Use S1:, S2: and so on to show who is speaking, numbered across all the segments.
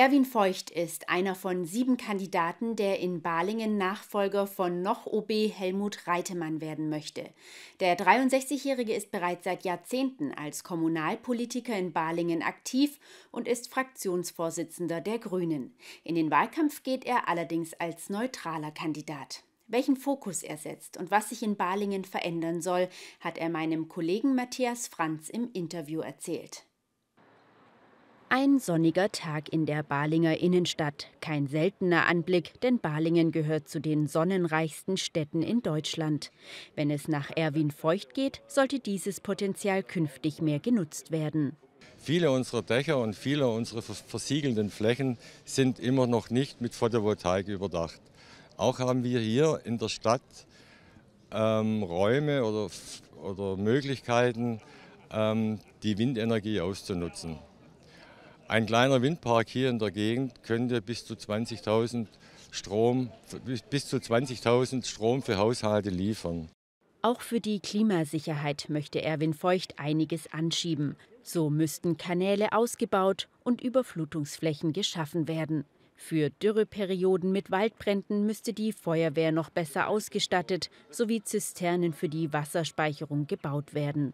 S1: Erwin Feucht ist einer von sieben Kandidaten, der in Balingen Nachfolger von noch OB Helmut Reitemann werden möchte. Der 63-Jährige ist bereits seit Jahrzehnten als Kommunalpolitiker in Balingen aktiv und ist Fraktionsvorsitzender der Grünen. In den Wahlkampf geht er allerdings als neutraler Kandidat. Welchen Fokus er setzt und was sich in Balingen verändern soll, hat er meinem Kollegen Matthias Franz im Interview erzählt. Ein sonniger Tag in der Balinger Innenstadt. Kein seltener Anblick, denn Balingen gehört zu den sonnenreichsten Städten in Deutschland. Wenn es nach Erwin Feucht geht, sollte dieses Potenzial künftig mehr genutzt werden.
S2: Viele unserer Dächer und viele unserer versiegelnden Flächen sind immer noch nicht mit Photovoltaik überdacht. Auch haben wir hier in der Stadt ähm, Räume oder, oder Möglichkeiten, ähm, die Windenergie auszunutzen. Ein kleiner Windpark hier in der Gegend könnte bis zu 20.000 Strom, bis zu 20.000 Strom für Haushalte liefern.
S1: Auch für die Klimasicherheit möchte Erwin Feucht einiges anschieben. So müssten Kanäle ausgebaut und Überflutungsflächen geschaffen werden. Für Dürreperioden mit Waldbränden müsste die Feuerwehr noch besser ausgestattet sowie Zisternen für die Wasserspeicherung gebaut werden.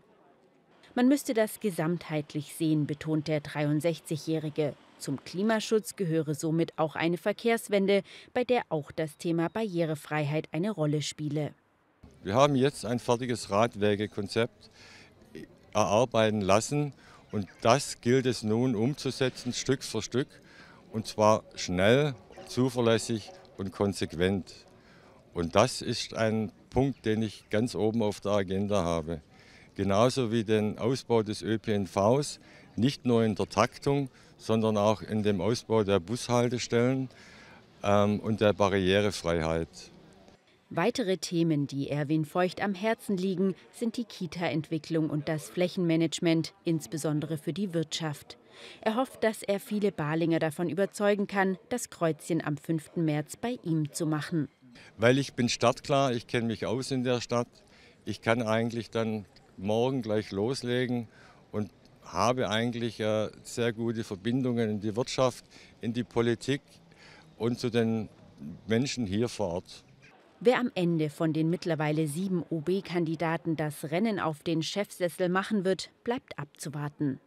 S1: Man müsste das gesamtheitlich sehen, betont der 63-Jährige. Zum Klimaschutz gehöre somit auch eine Verkehrswende, bei der auch das Thema Barrierefreiheit eine Rolle spiele.
S2: Wir haben jetzt ein fertiges Radwegekonzept erarbeiten lassen und das gilt es nun umzusetzen, Stück für Stück, und zwar schnell, zuverlässig und konsequent. Und das ist ein Punkt, den ich ganz oben auf der Agenda habe genauso wie den Ausbau des ÖPNVs, nicht nur in der Taktung, sondern auch in dem Ausbau der Bushaltestellen ähm, und der Barrierefreiheit.
S1: Weitere Themen, die Erwin Feucht am Herzen liegen, sind die Kita-Entwicklung und das Flächenmanagement, insbesondere für die Wirtschaft. Er hofft, dass er viele Balinger davon überzeugen kann, das Kreuzchen am 5. März bei ihm zu machen.
S2: Weil ich bin startklar, ich kenne mich aus in der Stadt. Ich kann eigentlich dann morgen gleich loslegen und habe eigentlich sehr gute Verbindungen in die Wirtschaft, in die Politik und zu den Menschen hier vor Ort.
S1: Wer am Ende von den mittlerweile sieben OB-Kandidaten das Rennen auf den Chefsessel machen wird, bleibt abzuwarten.